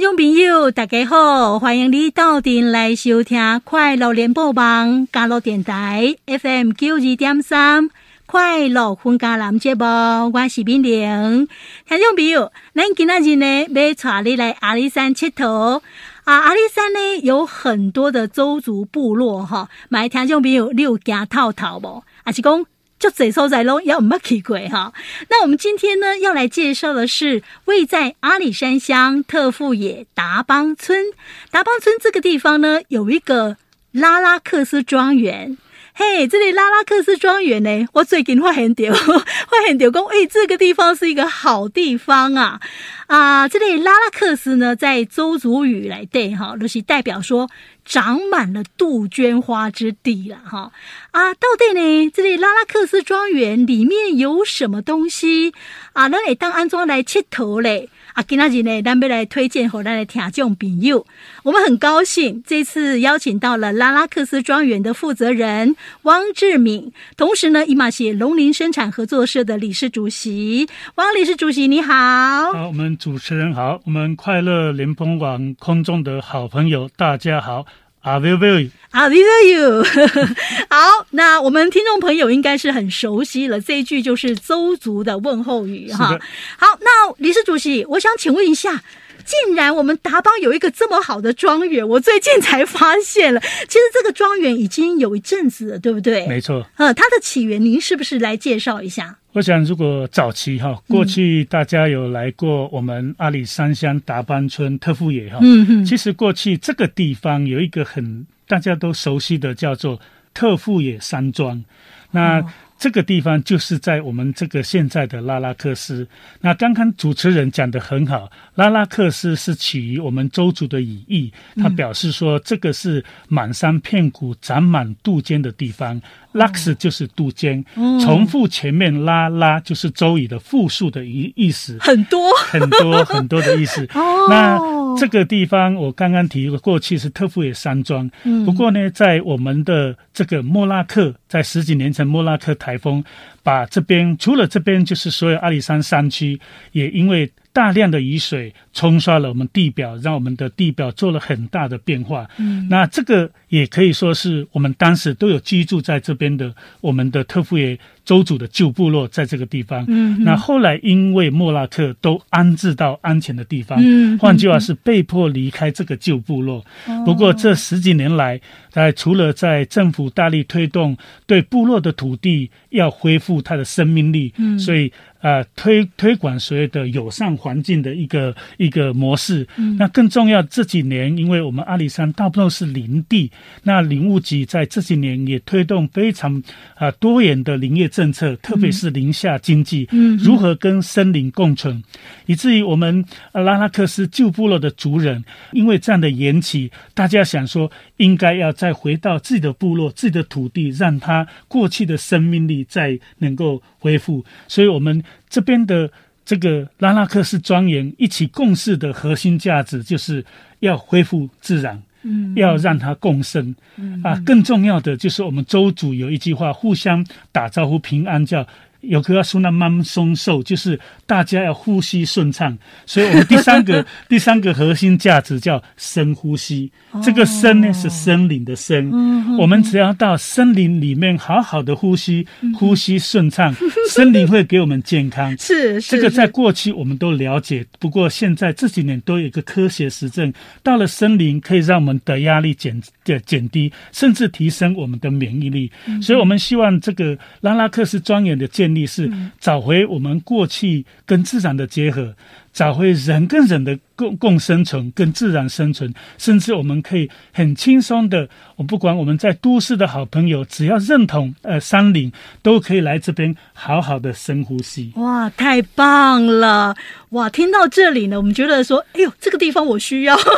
听众朋友，大家好，欢迎你到店来收听快乐联播网，加入电台 FM 九二点三，快乐分家男节目，我是敏玲。听众朋友，咱今仔日呢，要带你来阿里山佚佗啊！阿里山呢，有很多的邹族部落哈，买听众朋友，你有行透透无？还是讲？就这所在龙，要唔要去过哈？那我们今天呢，要来介绍的是位在阿里山乡特富野达邦村。达邦村这个地方呢，有一个拉拉克斯庄园。嘿，这里拉拉克斯庄园呢，我最近发现到，发现到讲，哎，这个地方是一个好地方啊！啊，这里拉拉克斯呢，在邹族语来对哈，就是代表说。长满了杜鹃花之地了哈啊！到底呢？这里拉拉克斯庄园里面有什么东西啊？咱会当安装来切头嘞？今仔日呢，咱要来推荐给咱的听众朋友。我们很高兴这次邀请到了拉拉克斯庄园的负责人汪志敏，同时呢，伊玛写农林生产合作社的理事主席。汪理事主席你好。好，我们主持人好，我们快乐联播网空中的好朋友大家好。啊，Will will 啊，Will will you？好，那我们听众朋友应该是很熟悉了，这一句就是邹族的问候语哈。好，那李氏主席，我想请问一下，竟然我们达邦有一个这么好的庄园，我最近才发现了，其实这个庄园已经有一阵子了，对不对？没错。呃，它的起源，您是不是来介绍一下？我想，如果早期哈，过去大家有来过我们阿里山乡达邦村特富野哈，嗯嗯，其实过去这个地方有一个很大家都熟悉的叫做特富野山庄，那。这个地方就是在我们这个现在的拉拉克斯。那刚刚主持人讲得很好，拉拉克斯是起于我们周族的语义，他表示说这个是满山遍谷长满杜鹃的地方。拉克斯就是杜鹃，重复前面拉拉就是周语的复数的意意思，很多很多很多的意思。那这个地方我刚刚提过，过去是特富野山庄。不过呢，在我们的这个莫拉克，在十几年前莫拉克台风把这边除了这边，就是所有阿里山山区，也因为。大量的雨水冲刷了我们地表，让我们的地表做了很大的变化。嗯，那这个也可以说是我们当时都有居住在这边的我们的特富野邹族的旧部落，在这个地方。嗯，那后来因为莫拉特都安置到安全的地方，嗯，换句话是被迫离开这个旧部落。不过这十几年来，在除了在政府大力推动对部落的土地要恢复它的生命力，嗯，所以。呃，推推广所谓的友善环境的一个一个模式。嗯，那更重要，这几年因为我们阿里山大部分是林地，那林务局在这几年也推动非常啊、呃、多元的林业政策，特别是林下经济，嗯，如何跟森林共存，嗯、以至于我们拉拉克斯旧部落的族人，因为这样的缘起，大家想说应该要再回到自己的部落、自己的土地，让它过去的生命力再能够恢复，所以我们。这边的这个拉拉克斯庄园一起共事的核心价值，就是要恢复自然，嗯，要让它共生，嗯啊，更重要的就是我们周主有一句话，互相打招呼平安，叫。有个要说那慢松瘦，就是大家要呼吸顺畅，所以我们第三个 第三个核心价值叫深呼吸。哦、这个深呢是森林的森，嗯、我们只要到森林里面好好的呼吸，嗯、呼吸顺畅，森林会给我们健康。是，这个在过去我们都了解，不过现在这几年都有一个科学实证，到了森林可以让我们的压力减减减低，甚至提升我们的免疫力。嗯、所以我们希望这个拉拉克斯庄园的建力是找回我们过去跟自然的结合。找回人跟人的共共生存，跟自然生存，甚至我们可以很轻松的，我不管我们在都市的好朋友，只要认同呃山林，都可以来这边好好的深呼吸。哇，太棒了！哇，听到这里呢，我们觉得说，哎呦，这个地方我需要，好好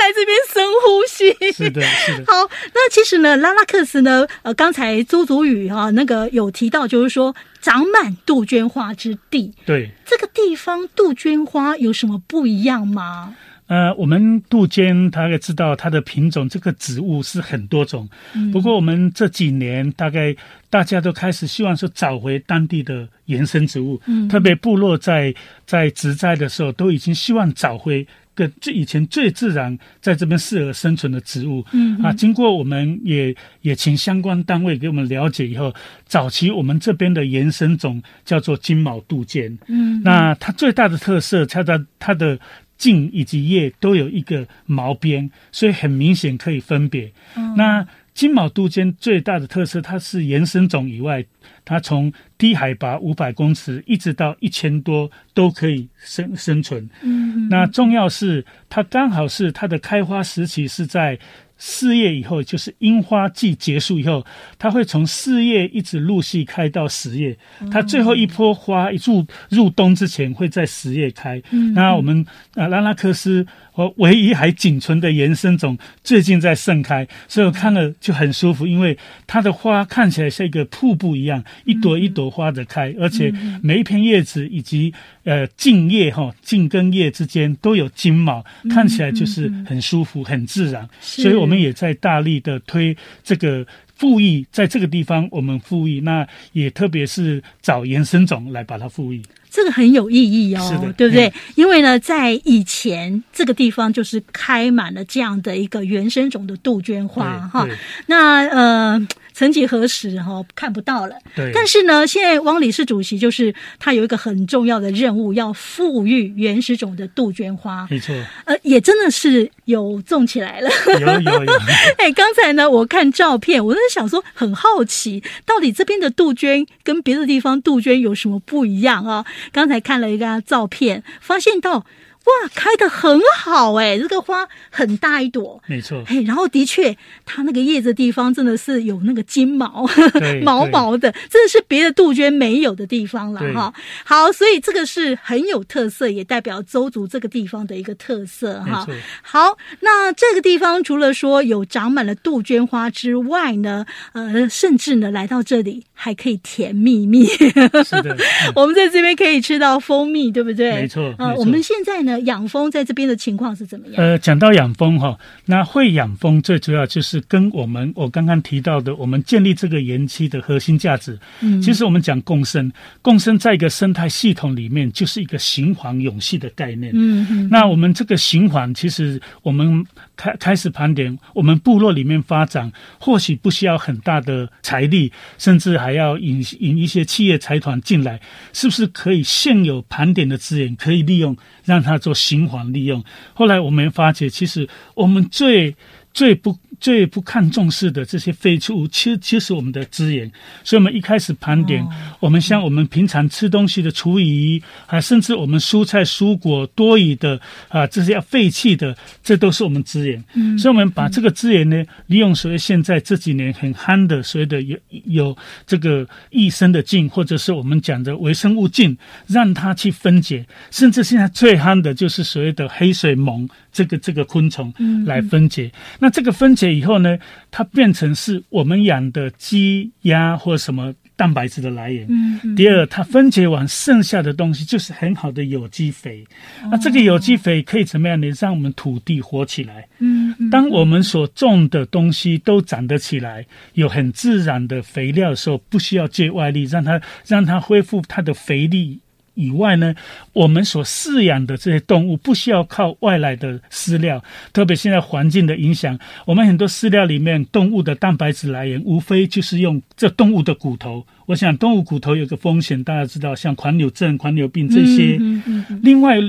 来这边深呼吸。是的，是的。好，那其实呢，拉拉克斯呢，呃，刚才朱祖宇哈、啊，那个有提到，就是说。长满杜鹃花之地，对，这个地方杜鹃花有什么不一样吗？呃，我们杜鹃大概知道它的品种，这个植物是很多种。嗯、不过我们这几年大概大家都开始希望说找回当地的原生植物，嗯、特别部落在在植栽的时候都已经希望找回个最以前最自然在这边适合生存的植物。嗯啊，经过我们也也请相关单位给我们了解以后，早期我们这边的延伸种叫做金毛杜鹃。嗯，那它最大的特色，它的它的。茎以及叶都有一个毛边，所以很明显可以分别。嗯、那金毛杜鹃最大的特色，它是原生种以外，它从低海拔五百公尺一直到一千多都可以生生存。嗯哼，那重要是它刚好是它的开花时期是在。四月以后就是樱花季结束以后，它会从四月一直陆续开到十月，它最后一波花一入入冬之前会在十月开。嗯、那我们啊拉拉克斯。我唯一还仅存的原生种最近在盛开，所以我看了就很舒服，因为它的花看起来像一个瀑布一样，一朵一朵花的开，而且每一片叶子以及呃茎叶哈茎跟叶之间都有金毛，看起来就是很舒服、很自然。所以我们也在大力的推这个。复育在这个地方，我们复育，那也特别是找原生种来把它复育，这个很有意义哦，是的，对不对？嗯、因为呢，在以前这个地方就是开满了这样的一个原生种的杜鹃花哈，那呃。曾几何时，哈看不到了。对。但是呢，现在汪理事主席就是他有一个很重要的任务，要富裕原始种的杜鹃花。没错。呃，也真的是有种起来了。有有有。哎，刚才呢，我看照片，我在想说，很好奇，到底这边的杜鹃跟别的地方杜鹃有什么不一样啊？刚才看了一个照片，发现到。哇，开的很好哎！这个花很大一朵，没错。嘿，然后的确，它那个叶子地方真的是有那个金毛，毛毛的，真的是别的杜鹃没有的地方了哈。好，所以这个是很有特色，也代表周族这个地方的一个特色哈。好，那这个地方除了说有长满了杜鹃花之外呢，呃，甚至呢来到这里还可以甜蜜蜜。是的，嗯、我们在这边可以吃到蜂蜜，对不对？没错。啊、呃，我们现在呢。养蜂在这边的情况是怎么样？呃，讲到养蜂哈，那会养蜂最主要就是跟我们我刚刚提到的，我们建立这个园区的核心价值。嗯，其实我们讲共生，共生在一个生态系统里面就是一个循环永续的概念。嗯嗯，那我们这个循环，其实我们开开始盘点，我们部落里面发展，或许不需要很大的财力，甚至还要引引一些企业财团进来，是不是可以现有盘点的资源可以利用，让它做循环利用。后来我们发觉，其实我们最最不最不看重视的这些废弃物，其实其实我们的资源。所以，我们一开始盘点，哦、我们像我们平常吃东西的厨余，啊，甚至我们蔬菜蔬果多余的啊，这些要废弃的，这都是我们资源。嗯，所以，我们把这个资源呢，利用所谓现在这几年很夯的所谓的有有这个益生的菌，或者是我们讲的微生物菌，让它去分解。甚至现在最夯的就是所谓的黑水虻。这个这个昆虫来分解，嗯、那这个分解以后呢，它变成是我们养的鸡鸭或什么蛋白质的来源。嗯嗯、第二，它分解完剩下的东西就是很好的有机肥。哦、那这个有机肥可以怎么样呢？让我们土地活起来。嗯嗯、当我们所种的东西都长得起来，有很自然的肥料的时候，不需要借外力，让它让它恢复它的肥力。以外呢，我们所饲养的这些动物不需要靠外来的饲料，特别现在环境的影响，我们很多饲料里面动物的蛋白质来源，无非就是用这动物的骨头。我想动物骨头有个风险，大家知道，像狂牛症、狂牛病这些。嗯嗯嗯、另外。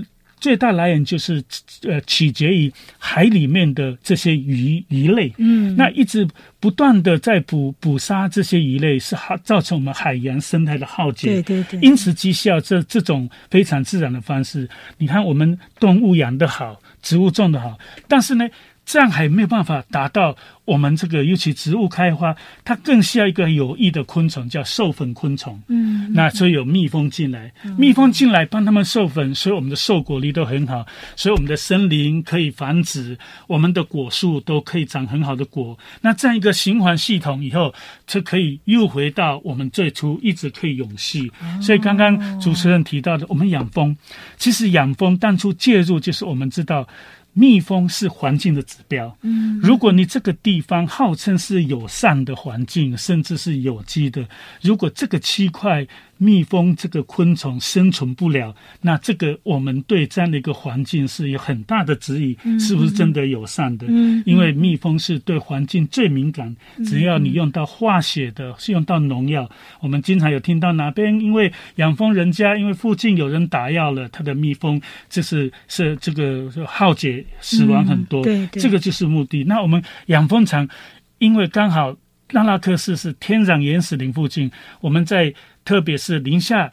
最大来源就是，呃，取决于海里面的这些鱼鱼类，嗯，那一直不断的在捕捕杀这些鱼类，是好造成我们海洋生态的浩劫，对对对。因此，绩效这这种非常自然的方式，你看我们动物养得好，植物种得好，但是呢。这样还没有办法达到我们这个，尤其植物开花，它更需要一个有益的昆虫，叫授粉昆虫。嗯，嗯，那所以有蜜蜂进来，蜜蜂进来帮他们授粉，所以我们的授果率都很好，所以我们的森林可以繁殖，我们的果树都可以长很好的果。那这样一个循环系统以后，就可以又回到我们最初一直可以永续。所以刚刚主持人提到的，我们养蜂，其实养蜂当初介入就是我们知道。蜜蜂是环境的指标。嗯，如果你这个地方号称是友善的环境，甚至是有机的，如果这个区块蜜蜂这个昆虫生存不了，那这个我们对这样的一个环境是有很大的质疑，是不是真的友善的？嗯，因为蜜蜂是对环境最敏感，只要你用到化学的，是用到农药，我们经常有听到哪边因为养蜂人家因为附近有人打药了，它的蜜蜂就是是这个耗竭。死亡很多，嗯、对对，这个就是目的。那我们养蜂场，因为刚好拉拉克市是天然原始林附近，我们在特别是宁夏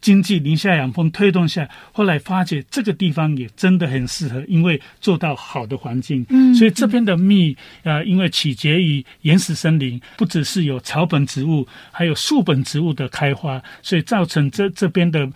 经济、宁夏养蜂推动下，后来发觉这个地方也真的很适合，因为做到好的环境。嗯，所以这边的蜜啊、呃，因为取决于原始森林，不只是有草本植物，还有树本植物的开花，所以造成这这边的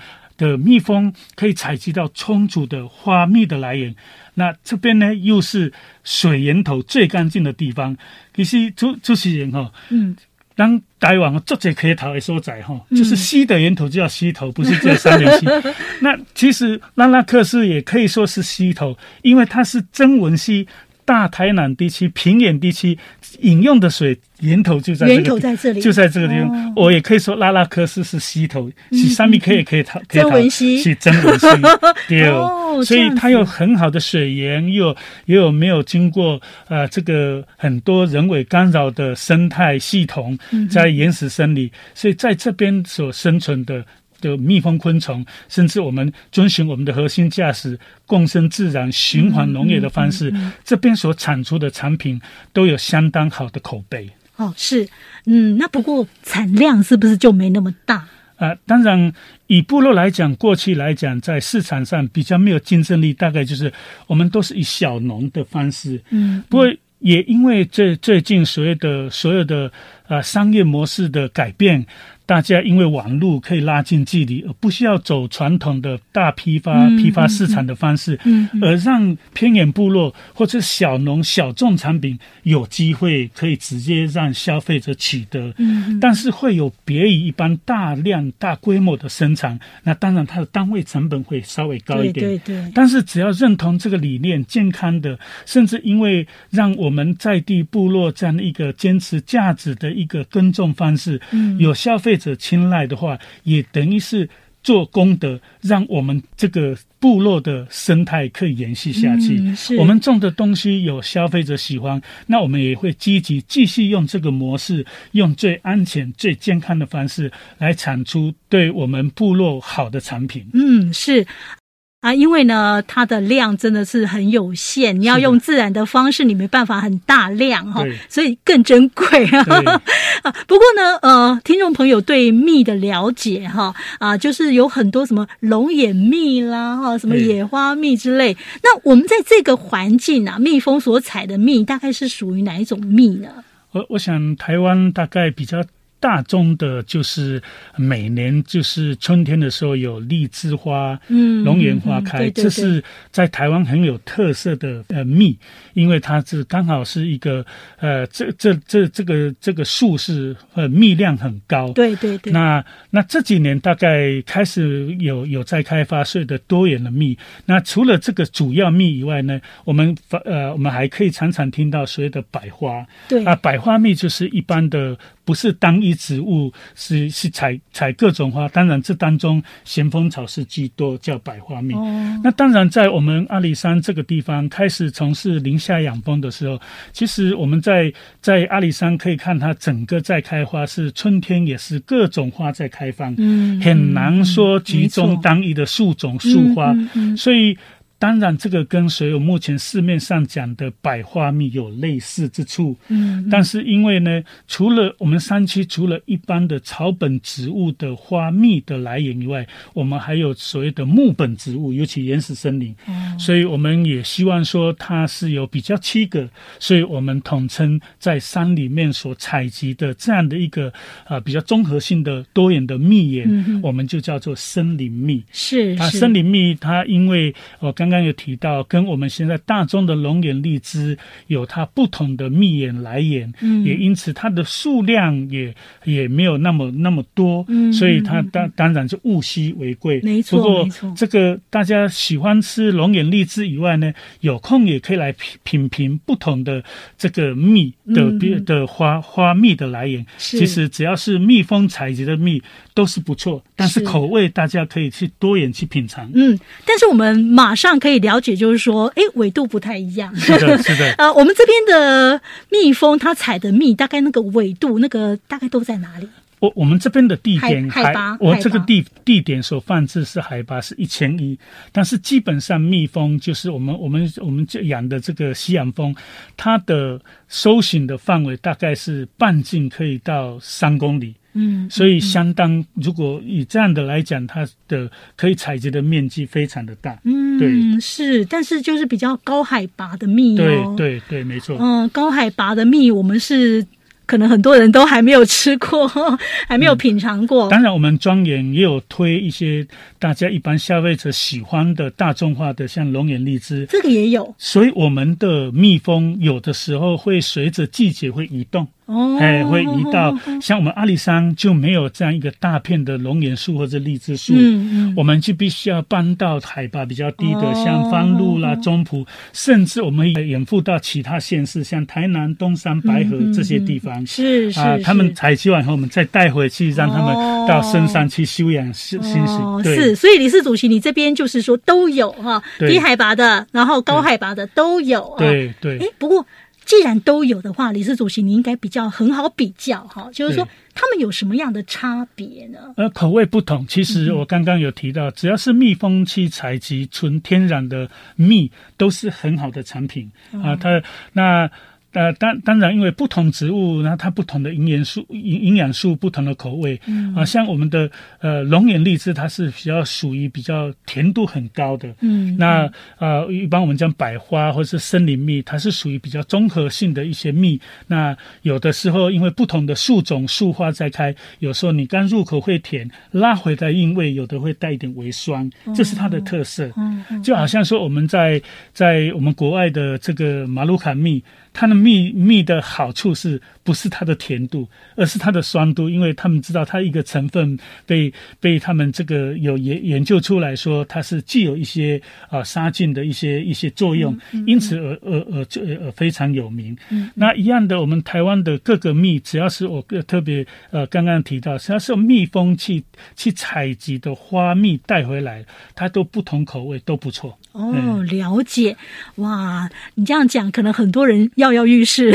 的蜜蜂可以采集到充足的花蜜的来源。那这边呢，又是水源头最干净的地方。其实主主持人哈，嗯，当台湾做这可以讨的所在哈，就是溪的源头就叫溪头，不是叫三元溪。那其实拉拉克斯也可以说是溪头，因为它是曾文溪。大台南地区平原地区饮用的水源头就在这个源头在这里，就在这个地方。哦、我也可以说拉拉科斯是溪头，是三米可以可以讨可以讨是曾文溪 对，哦、所以它有很好的水源，又又有没有经过呃这个很多人为干扰的生态系统，在原始森林，所以在这边所生存的。的蜜蜂、昆虫，甚至我们遵循我们的核心价值，共生自然、循环农业的方式，嗯嗯嗯、这边所产出的产品都有相当好的口碑。哦，是，嗯，那不过产量是不是就没那么大？啊、呃，当然，以部落来讲，过去来讲，在市场上比较没有竞争力，大概就是我们都是以小农的方式。嗯，嗯不过也因为这最近所谓的所有的啊、呃、商业模式的改变。大家因为网络可以拉近距离，而不需要走传统的大批发、批发市场的方式，嗯而让偏远部落或者小农小众产品有机会可以直接让消费者取得。嗯嗯、但是会有别于一般大量大规模的生产，那当然它的单位成本会稍微高一点。对对对。但是只要认同这个理念，健康的，甚至因为让我们在地部落这样的一个坚持价值的一个耕种方式，嗯、有消费。者青睐的话，也等于是做功德，让我们这个部落的生态可以延续下去。嗯、我们种的东西有消费者喜欢，那我们也会积极继续用这个模式，用最安全、最健康的方式来产出对我们部落好的产品。嗯，是。啊，因为呢，它的量真的是很有限，你要用自然的方式，你没办法很大量哈，所以更珍贵 啊。不过呢，呃，听众朋友对蜜的了解哈，啊，就是有很多什么龙眼蜜啦，哈，什么野花蜜之类。那我们在这个环境啊，蜜蜂所采的蜜大概是属于哪一种蜜呢？我我想台湾大概比较。大宗的就是每年就是春天的时候有荔枝花、嗯，龙眼花开，这是在台湾很有特色的呃蜜，因为它是刚好是一个呃这这这这个这个树是呃蜜量很高，对对对。那那这几年大概开始有有在开发所有的多元的蜜。那除了这个主要蜜以外呢，我们呃我们还可以常常听到所谓的百花，对啊，百花蜜就是一般的。不是单一植物，是是采采各种花。当然，这当中咸丰草是居多，叫百花蜜。哦、那当然，在我们阿里山这个地方开始从事林下养蜂的时候，其实我们在在阿里山可以看它整个在开花，是春天也是各种花在开放，嗯，很难说集中单一的树种树花，嗯、所以。当然，这个跟所有目前市面上讲的百花蜜有类似之处。嗯，但是因为呢，除了我们山区除了一般的草本植物的花蜜的来源以外，我们还有所谓的木本植物，尤其原始森林。嗯，所以我们也希望说它是有比较七个，所以我们统称在山里面所采集的这样的一个啊比较综合性的多元的蜜源，嗯、我们就叫做森林蜜。是，是啊，森林蜜它因为我刚。刚刚有提到，跟我们现在大众的龙眼、荔枝有它不同的蜜源来源，嗯，也因此它的数量也也没有那么那么多，嗯，所以它当当然就物稀为贵，没错，不过这个大家喜欢吃龙眼。荔枝以外呢，有空也可以来品品评不同的这个蜜的别、嗯、的花花蜜的来源。其实只要是蜜蜂采集的蜜都是不错，但是口味大家可以去多元去品尝。嗯，但是我们马上可以了解，就是说，哎，纬度不太一样。是的，是的。呃，我们这边的蜜蜂它采的蜜，大概那个纬度，那个大概都在哪里？我我们这边的地点海，海拔，我这个地地点所放置是海拔是一千一，但是基本上蜜蜂就是我们我们我们养的这个西洋蜂，它的搜寻的范围大概是半径可以到三公里，嗯，所以相当如果以这样的来讲，它的可以采集的面积非常的大，嗯，对，是，但是就是比较高海拔的蜜哦，对对对，没错，嗯，高海拔的蜜我们是。可能很多人都还没有吃过，还没有品尝过。嗯、当然，我们庄园也有推一些大家一般消费者喜欢的大众化的，像龙眼荔枝，这个也有。所以，我们的蜜蜂有的时候会随着季节会移动。哦，哎，会移到像我们阿里山就没有这样一个大片的龙眼树或者荔枝树，嗯嗯，我们就必须要搬到海拔比较低的，哦、像方路啦、中埔，甚至我们也远赴到其他县市，像台南、东山、白河这些地方。是、嗯、是啊，他们采集完后，我们再带回去，让他们到深山去休养是，所以理事主席，你这边就是说都有哈，低海拔的，然后高海拔的都有。对对。哎，不过。既然都有的话，理事主席，你应该比较很好比较哈，就是说他们有什么样的差别呢？呃，口味不同。其实我刚刚有提到，嗯、只要是蜜蜂去采集纯天然的蜜，都是很好的产品、嗯、啊。它那。呃，当当然，因为不同植物，然后它不同的营养素、营营养素不同的口味，嗯啊，像我们的呃龙眼荔枝，它是比较属于比较甜度很高的，嗯，那呃一般我们讲百花或者是森林蜜，它是属于比较综合性的一些蜜。那有的时候因为不同的树种树花在开，有时候你刚入口会甜，拉回来韵味有的会带一点微酸，这是它的特色。嗯，就好像说我们在在我们国外的这个马鲁卡蜜。它的蜜蜜的好处是不是它的甜度，而是它的酸度？因为他们知道它一个成分被被他们这个有研研究出来说，它是具有一些啊杀菌的一些一些作用，嗯嗯、因此而而而就而非常有名。嗯、那一样的，我们台湾的各个蜜，只要是我特别呃刚刚提到，只要是蜜蜂去去采集的花蜜带回来，它都不同口味都不错。哦，了解。哇，你这样讲，可能很多人跃跃欲试，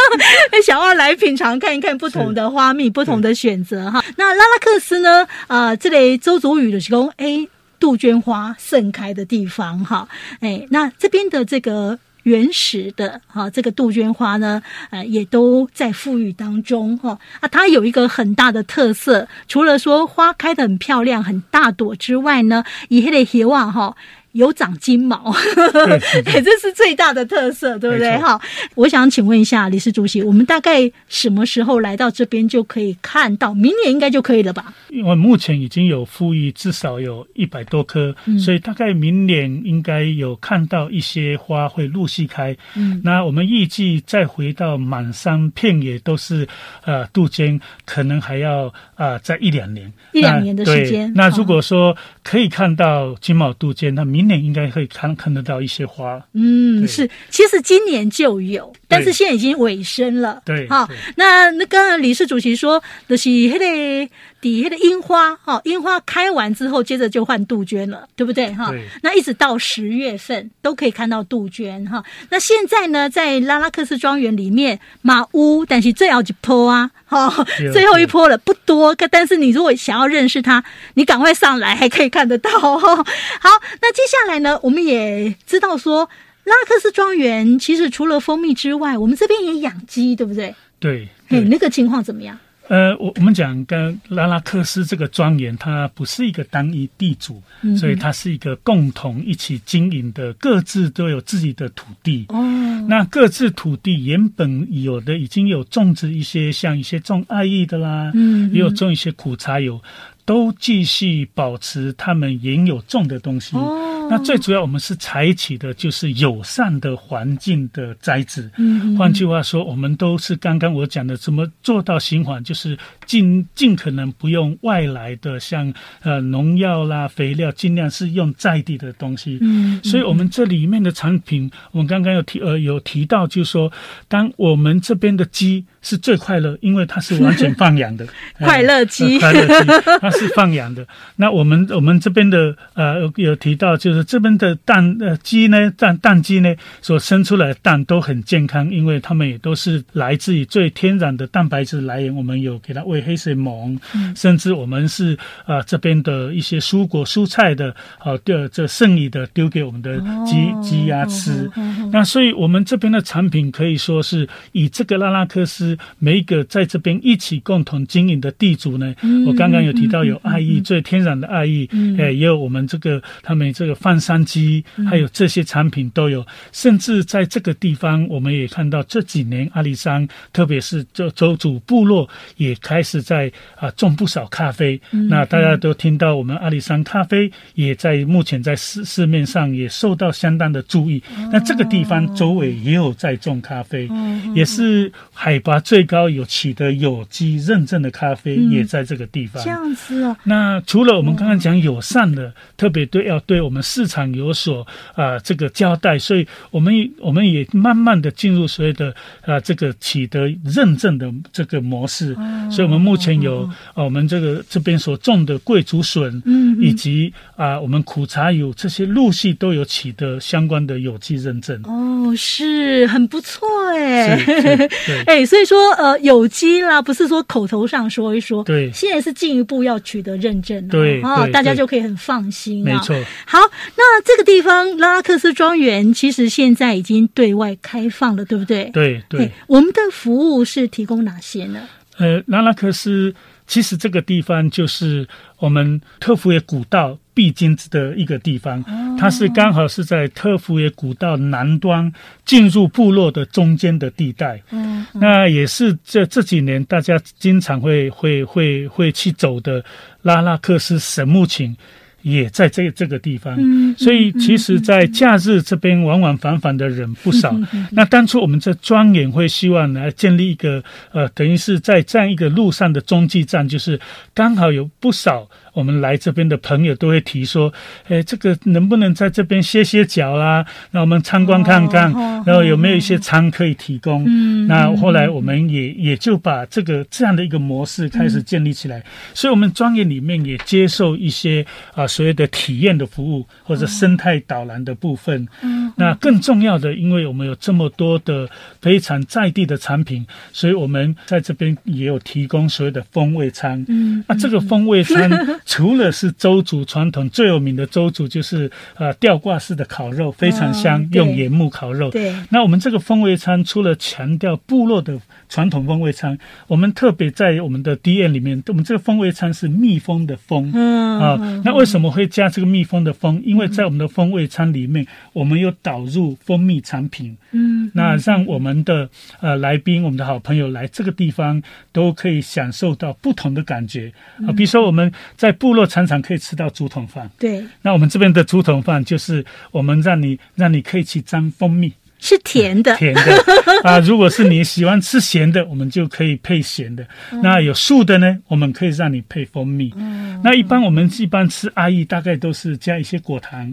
想要来品尝看一看不同的花蜜，不同的选择哈。那拉拉克斯呢？啊、呃，这里邹族语的是说，哎，杜鹃花盛开的地方哈。哎，那这边的这个原始的哈，这个杜鹃花呢，呃，也都在富裕当中哈。啊，它有一个很大的特色，除了说花开的很漂亮、很大朵之外呢，以黑的希望哈。有长金毛，哎这是最大的特色，对不对？哈，我想请问一下理事主席，我们大概什么时候来到这边就可以看到？明年应该就可以了吧？因为目前已经有富裕，至少有一百多棵，嗯、所以大概明年应该有看到一些花会陆续开。嗯，那我们预计再回到满山遍野都是呃杜鹃，可能还要啊、呃、在一两年，一两年的时间。那如果说可以看到金毛杜鹃，那明今年应该可以看看得到一些花，嗯，是，其实今年就有，但是现在已经尾声了，对，好，那那刚刚理事主席说的是那个底下的樱花，哈，樱花开完之后，接着就换杜鹃了，对不对？哈，那一直到十月份都可以看到杜鹃，哈，那现在呢，在拉拉克斯庄园里面马屋，但是最后一波啊，哈，最后一波了，不多，但是你如果想要认识它，你赶快上来，还可以看得到，哈，好，那接。接下来呢，我们也知道说，拉克斯庄园其实除了蜂蜜之外，我们这边也养鸡，对不对？对，对，那个情况怎么样？呃，我我们讲跟拉拉克斯这个庄园，它不是一个单一地主，嗯、所以它是一个共同一起经营的，各自都有自己的土地。哦，那各自土地原本有的已经有种植一些，像一些种艾叶的啦，嗯，也有种一些苦茶油，都继续保持他们原有种的东西。哦那最主要我们是采取的就是友善的环境的栽植。嗯，换句话说，我们都是刚刚我讲的，怎么做到循环，就是尽尽可能不用外来的像呃农药啦、肥料，尽量是用在地的东西。嗯，所以我们这里面的产品，我们刚刚有提呃有提到，就是说，当我们这边的鸡。是最快乐，因为它是完全放养的 快乐鸡，快乐鸡，它是放养的。那我们我们这边的呃有提到，就是这边的蛋呃鸡呢，蛋蛋鸡呢所生出来的蛋都很健康，因为它们也都是来自于最天然的蛋白质来源。我们有给它喂黑水虻，嗯、甚至我们是啊、呃、这边的一些蔬果蔬菜的好的这剩余的丢给我们的鸡鸡鸭吃。那所以我们这边的产品可以说是以这个拉拉克斯。每一个在这边一起共同经营的地主呢，嗯、我刚刚有提到有爱意，嗯、最天然的爱玉，嗯、诶，也有我们这个他们这个放山鸡，嗯、还有这些产品都有。甚至在这个地方，我们也看到这几年阿里山，特别是这周主部落也开始在啊种不少咖啡。嗯、那大家都听到我们阿里山咖啡也在目前在市市面上也受到相当的注意。哦、那这个地方周围也有在种咖啡，哦、也是海拔。最高有取得有机认证的咖啡也在这个地方。嗯、这样子哦。那除了我们刚刚讲友善的，哦、特别对要对我们市场有所啊、呃、这个交代，所以我们我们也慢慢的进入所谓的啊、呃、这个取得认证的这个模式。哦、所以，我们目前有、哦、我们这个这边所种的贵竹笋，嗯，嗯，以及啊、呃、我们苦茶油这些陆续都有取得相关的有机认证。哦，是很不错哎。对。哎，所以说。呃有机啦，不是说口头上说一说，对，现在是进一步要取得认证了，对啊，大家就可以很放心啊。没错。好，那这个地方拉拉克斯庄园其实现在已经对外开放了，对不对？对对。我们的服务是提供哪些呢？呃，拉拉克斯其实这个地方就是我们特福耶古道。必经的一个地方，它是刚好是在特福耶古道南端进入部落的中间的地带。嗯，那也是这这几年大家经常会会会会去走的拉拉克斯神木群。也在这这个地方，嗯、所以其实，在假日这边往往返返的人不少。那当初我们这庄园会希望来建立一个，呃，等于是在这样一个路上的中继站，就是刚好有不少我们来这边的朋友都会提说，哎，这个能不能在这边歇歇脚啊？那我们参观看看，哦、然后有没有一些餐可以提供？嗯、那后来我们也也就把这个这样的一个模式开始建立起来。嗯、所以，我们专业里面也接受一些啊。呃所谓的体验的服务或者生态导览的部分，嗯，那更重要的，因为我们有这么多的非常在地的产品，所以我们在这边也有提供所谓的风味餐。嗯，那这个风味餐除了是周族传统最有名的周族，就是呃吊挂式的烤肉，非常香，用原木烤肉。对，那我们这个风味餐除了强调部落的传统风味餐，我们特别在我们的 D N 里面，我们这个风味餐是蜜蜂的蜂。嗯啊，那为什么？会加这个蜜蜂的蜂，因为在我们的风味餐里面，我们有导入蜂蜜产品。嗯，那让我们的呃来宾，我们的好朋友来这个地方，都可以享受到不同的感觉啊。比如说我们在部落常常可以吃到竹筒饭，对。那我们这边的竹筒饭，就是我们让你让你可以去沾蜂蜜。是甜的，甜的 啊！如果是你喜欢吃咸的，我们就可以配咸的。那有素的呢，我们可以让你配蜂蜜。那一般我们一般吃阿姨，大概都是加一些果糖。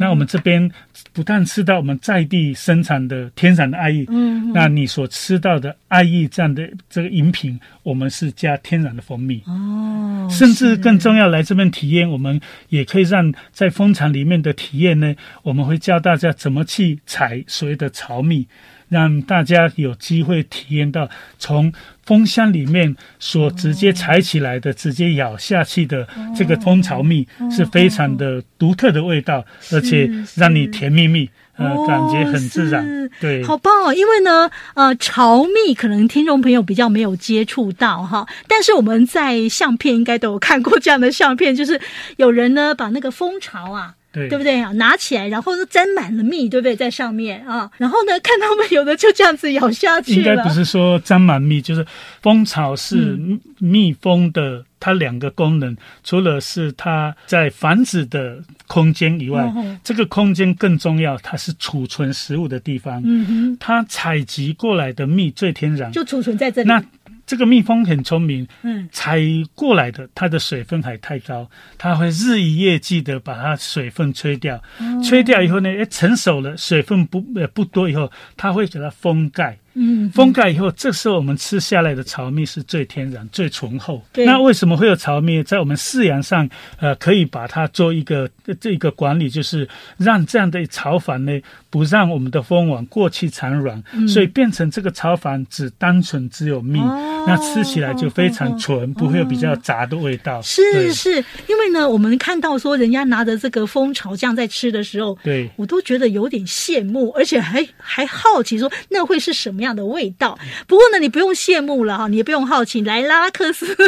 那我们这边不但吃到我们在地生产的天然的阿姨，那你所吃到的阿姨这样的这个饮品，我们是加天然的蜂蜜。哦，甚至更重要，来这边体验，我们也可以让在蜂场里面的体验呢，我们会教大家怎么去采所谓的。巢蜜，让大家有机会体验到从蜂箱里面所直接采起来的、哦、直接咬下去的这个蜂巢蜜，是非常的独特的味道，哦、而且让你甜蜜蜜，呃，感觉很自然，是对，好棒哦！因为呢，呃，巢蜜可能听众朋友比较没有接触到哈，但是我们在相片应该都有看过这样的相片，就是有人呢把那个蜂巢啊。对，对不对啊？拿起来，然后就沾满了蜜，对不对？在上面啊，然后呢，看他们有的就这样子咬下去了。应该不是说沾满蜜，就是蜂巢是蜜蜂的它两个功能，除了是它在繁殖的空间以外，哦、这个空间更重要，它是储存食物的地方。嗯哼，它采集过来的蜜最天然，就储存在这里。那这个蜜蜂很聪明，嗯，采过来的它的水分还太高，它会日以夜继的把它水分吹掉，哦、吹掉以后呢，诶，成熟了，水分不呃不多以后，它会给它封盖。嗯，封盖以后，这时候我们吃下来的巢蜜是最天然、最醇厚。对，那为什么会有巢蜜？在我们饲养上，呃，可以把它做一个这一个管理，就是让这样的巢房呢，不让我们的蜂王过去产卵，嗯、所以变成这个巢房只单纯只有蜜，哦、那吃起来就非常纯，哦、不会有比较杂的味道。是是是，因为呢，我们看到说人家拿着这个蜂巢这样在吃的时候，对，我都觉得有点羡慕，而且还还好奇说那会是什么样的味道？不过呢，你不用羡慕了哈，你也不用好奇，来拉拉克斯，对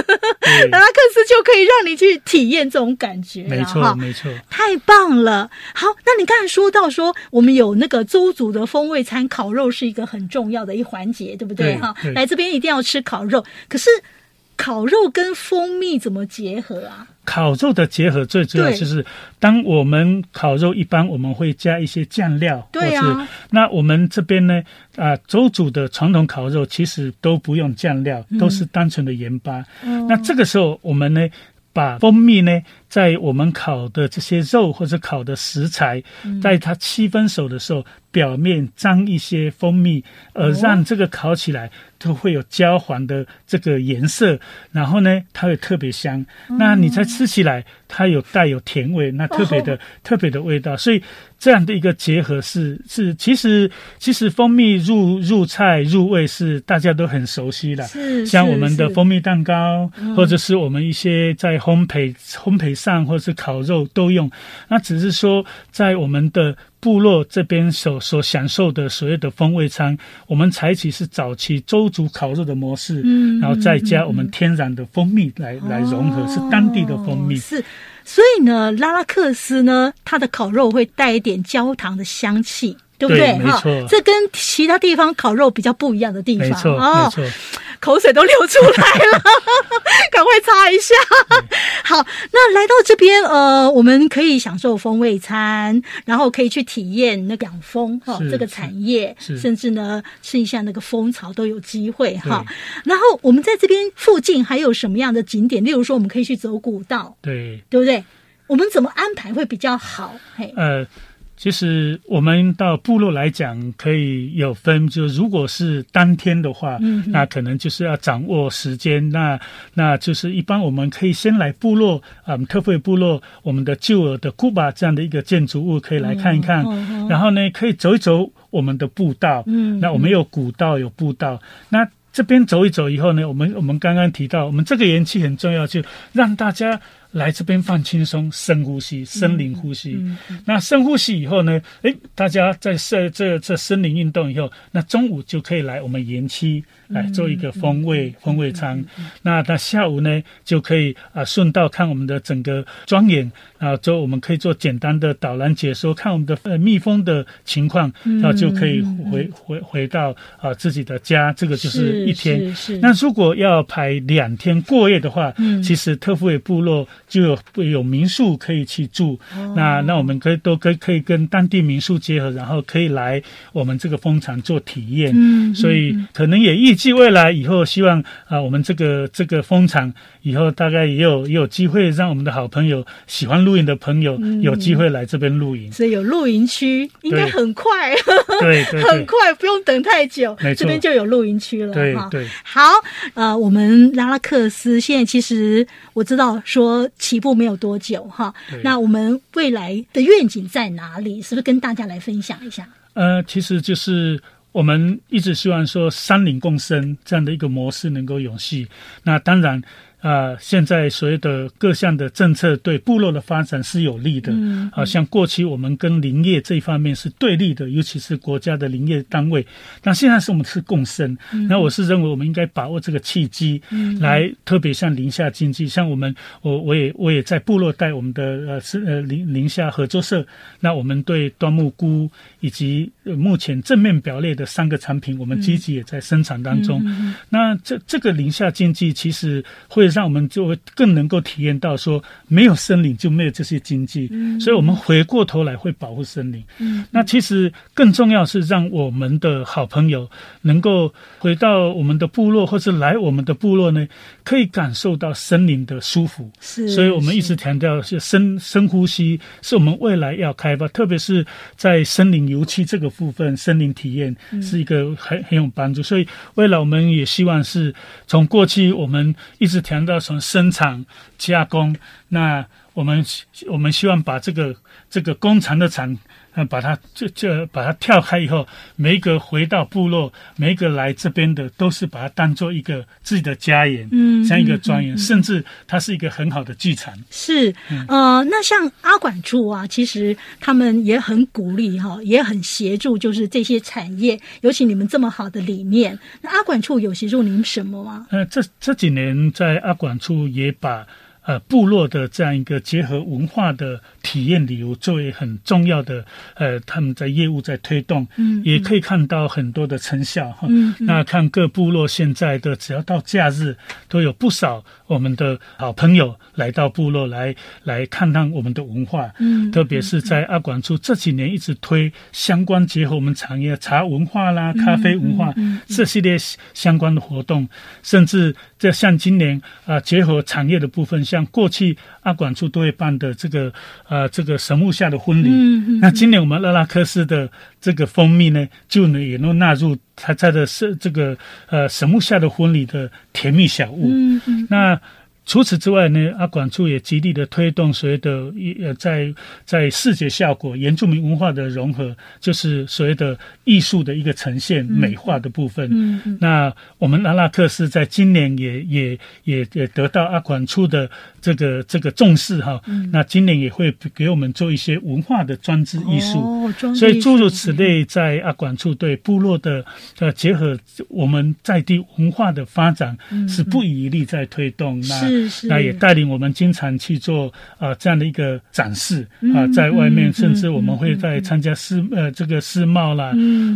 拉 拉克斯就可以让你去体验这种感觉。没错，没错，太棒了。好，那你刚才说到说我们有。那个周族的风味餐，烤肉是一个很重要的一环节，对不对？哈，来这边一定要吃烤肉。可是烤肉跟蜂蜜怎么结合啊？烤肉的结合最主要就是，当我们烤肉，一般我们会加一些酱料。对啊。那我们这边呢？啊，周煮的传统烤肉其实都不用酱料，都是单纯的盐巴。嗯。那这个时候，我们呢，把蜂蜜呢，在我们烤的这些肉或者烤的食材，在它七分熟的时候，表面沾一些蜂蜜，呃让这个烤起来都会有焦黄的这个颜色，然后呢，它会特别香。那你再吃起来，它有带有甜味，那特别的 特别的味道。所以这样的一个结合是是，其实其实蜂蜜入入菜入味是大家都很熟悉的，像我们的蜂蜜蛋糕，或者是我们一些在烘焙烘焙。上或是烤肉都用，那只是说在我们的部落这边所所享受的所谓的风味餐，我们采取是早期周族烤肉的模式，嗯，然后再加我们天然的蜂蜜来、嗯、来融合，是当地的蜂蜜。是，所以呢，拉拉克斯呢，它的烤肉会带一点焦糖的香气，对不对？对，没错，这跟其他地方烤肉比较不一样的地方，没错，哦、没错。口水都流出来了，赶快擦一下。好，那来到这边，呃，我们可以享受风味餐，然后可以去体验那个养蜂哈这个产业，甚至呢吃一下那个蜂巢都有机会哈。然后我们在这边附近还有什么样的景点？例如说，我们可以去走古道，对，对不对？我们怎么安排会比较好？嘿，呃。其实我们到部落来讲，可以有分，就如果是当天的话，嗯、那可能就是要掌握时间。那那就是一般我们可以先来部落啊，特惠部落我们的旧尔的古巴这样的一个建筑物可以来看一看，嗯、然后呢可以走一走我们的步道。嗯，那我们有古道有步道，那这边走一走以后呢，我们我们刚刚提到，我们这个园区很重要，就让大家。来这边放轻松，深呼吸，森林呼吸。嗯嗯、那深呼吸以后呢？诶，大家在这这这森林运动以后，那中午就可以来我们园区来做一个风味、嗯、风味餐。那他下午呢，就可以啊顺道看我们的整个庄园啊，之后我们可以做简单的导览解说，看我们的呃蜜蜂的情况，然后就可以回回回到啊自己的家。这个就是一天。那如果要排两天过夜的话，嗯、其实特富野部落。就有有民宿可以去住，哦、那那我们可以都可以可以跟当地民宿结合，然后可以来我们这个蜂场做体验。嗯，嗯，所以可能也预计未来以后，希望啊，我们这个这个蜂场以后大概也有也有机会，让我们的好朋友喜欢露营的朋友有机会来这边露营。嗯、所以有露营区，应该很快，对，对，对，很快，不用等太久，这边就有露营区了。对对，好，呃，我们拉拉克斯现在其实我知道说。起步没有多久哈，那我们未来的愿景在哪里？是不是跟大家来分享一下？呃，其实就是我们一直希望说山林共生这样的一个模式能够永续。那当然。啊、呃，现在所谓的各项的政策对部落的发展是有利的，嗯，啊、像过去我们跟林业这一方面是对立的，尤其是国家的林业单位。那现在是我们是共生，那、嗯、我是认为我们应该把握这个契机，嗯，来特别像林下经济，像我们我我也我也在部落带我们的呃是呃林林下合作社，那我们对端木菇以及目前正面表列的三个产品，我们积极也在生产当中。嗯、那这这个林下经济，其实会让我们就会更能够体验到说，没有森林就没有这些经济。嗯、所以，我们回过头来会保护森林。嗯、那其实更重要是让我们的好朋友能够回到我们的部落，或是来我们的部落呢，可以感受到森林的舒服。是，所以我们一直强调是深深呼吸，是我们未来要开发，特别是在森林油漆这个部分，森林体验是一个很很有帮助。所以未来我们也希望是从过去我们一直谈到从生产加工，那我们我们希望把这个这个工厂的厂。那把它这这把它跳开以后，每一个回到部落，每一个来这边的，都是把它当做一个自己的家园，嗯，像一个庄园，嗯嗯嗯、甚至它是一个很好的聚场。是，嗯、呃，那像阿管处啊，其实他们也很鼓励哈，也很协助，就是这些产业，尤其你们这么好的理念，那阿管处有协助你们什么吗？呃，这这几年在阿管处也把。呃，部落的这样一个结合文化的体验旅游作为很重要的，呃，他们在业务在推动，嗯，也可以看到很多的成效哈。嗯，那看各部落现在的，只要到假日，都有不少我们的好朋友来到部落来来看看我们的文化，嗯，特别是在阿管处这几年一直推相关结合我们产业茶文化啦、咖啡文化这系列相关的活动，甚至这像今年啊，结合产业的部分。像过去阿管处都会办的这个呃这个神木下的婚礼，嗯嗯、那今年我们拉拉克斯的这个蜂蜜呢，就能也能纳入它在的是这个呃神木下的婚礼的甜蜜小物，嗯嗯、那。除此之外呢，阿管处也极力的推动所谓的呃，在在视觉效果、原住民文化的融合，就是所谓的艺术的一个呈现、美化的部分。嗯嗯、那我们阿拉克斯在今年也也也也得到阿管处的这个这个重视哈。嗯、那今年也会给我们做一些文化的装置艺术。哦、所以诸如此类，在阿管处对部落的呃结合我们在地文化的发展是不遗余力在推动。嗯、那是是，那也带领我们经常去做啊、呃、这样的一个展示啊，在外面，甚至我们会在参加世呃这个世贸啦，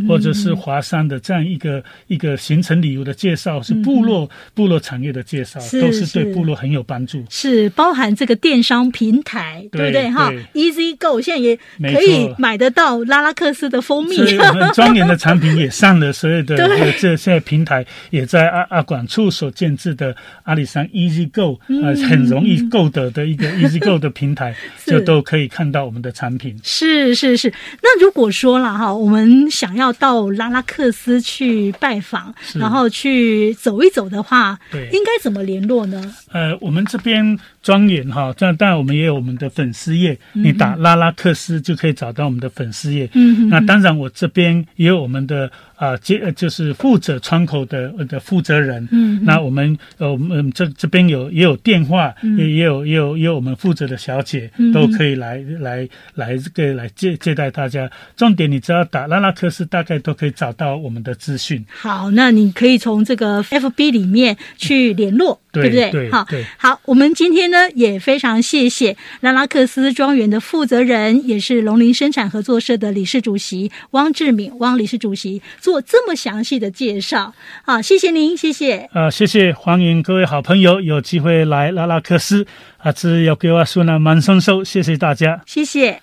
或者是华山的这样一个一个行程旅游的介绍，是部落部落产业的介绍，都是对部落很有帮助。是包含这个电商平台，对不对？哈？Easy Go 现在也可以买得到拉拉克斯的蜂蜜，我们庄园的产品也上了所有的 这现在平台，也在阿阿管处所建制的阿里山 Easy Go。呃，很容易购得的一个 Easy Go 的平台，就都可以看到我们的产品。是是是。那如果说了哈，我们想要到拉拉克斯去拜访，然后去走一走的话，对，应该怎么联络呢？呃，我们这边。庄园哈，这样当然我们也有我们的粉丝页，嗯、你打拉拉克斯就可以找到我们的粉丝页。嗯哼，那当然我这边也有我们的啊接、呃、就是负责窗口的的负责人。嗯，那我们呃我们这这边有也有电话，嗯、也也有也有也有我们负责的小姐、嗯、都可以来来来这个来接接待大家。重点你只要打拉拉克斯，大概都可以找到我们的资讯。好，那你可以从这个 FB 里面去联络，嗯、对不对？对，好，对好，我们今天呢。也非常谢谢拉拉克斯庄园的负责人，也是农林生产合作社的理事主席汪志敏汪理事主席做这么详细的介绍。好，谢谢您，谢谢。啊，谢谢，欢迎各位好朋友有机会来拉拉克斯，啊，只要给我说那满松寿，谢谢大家，谢谢。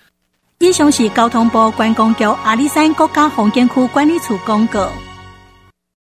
以上是交通部观光局阿里山国家风景区管理处公告。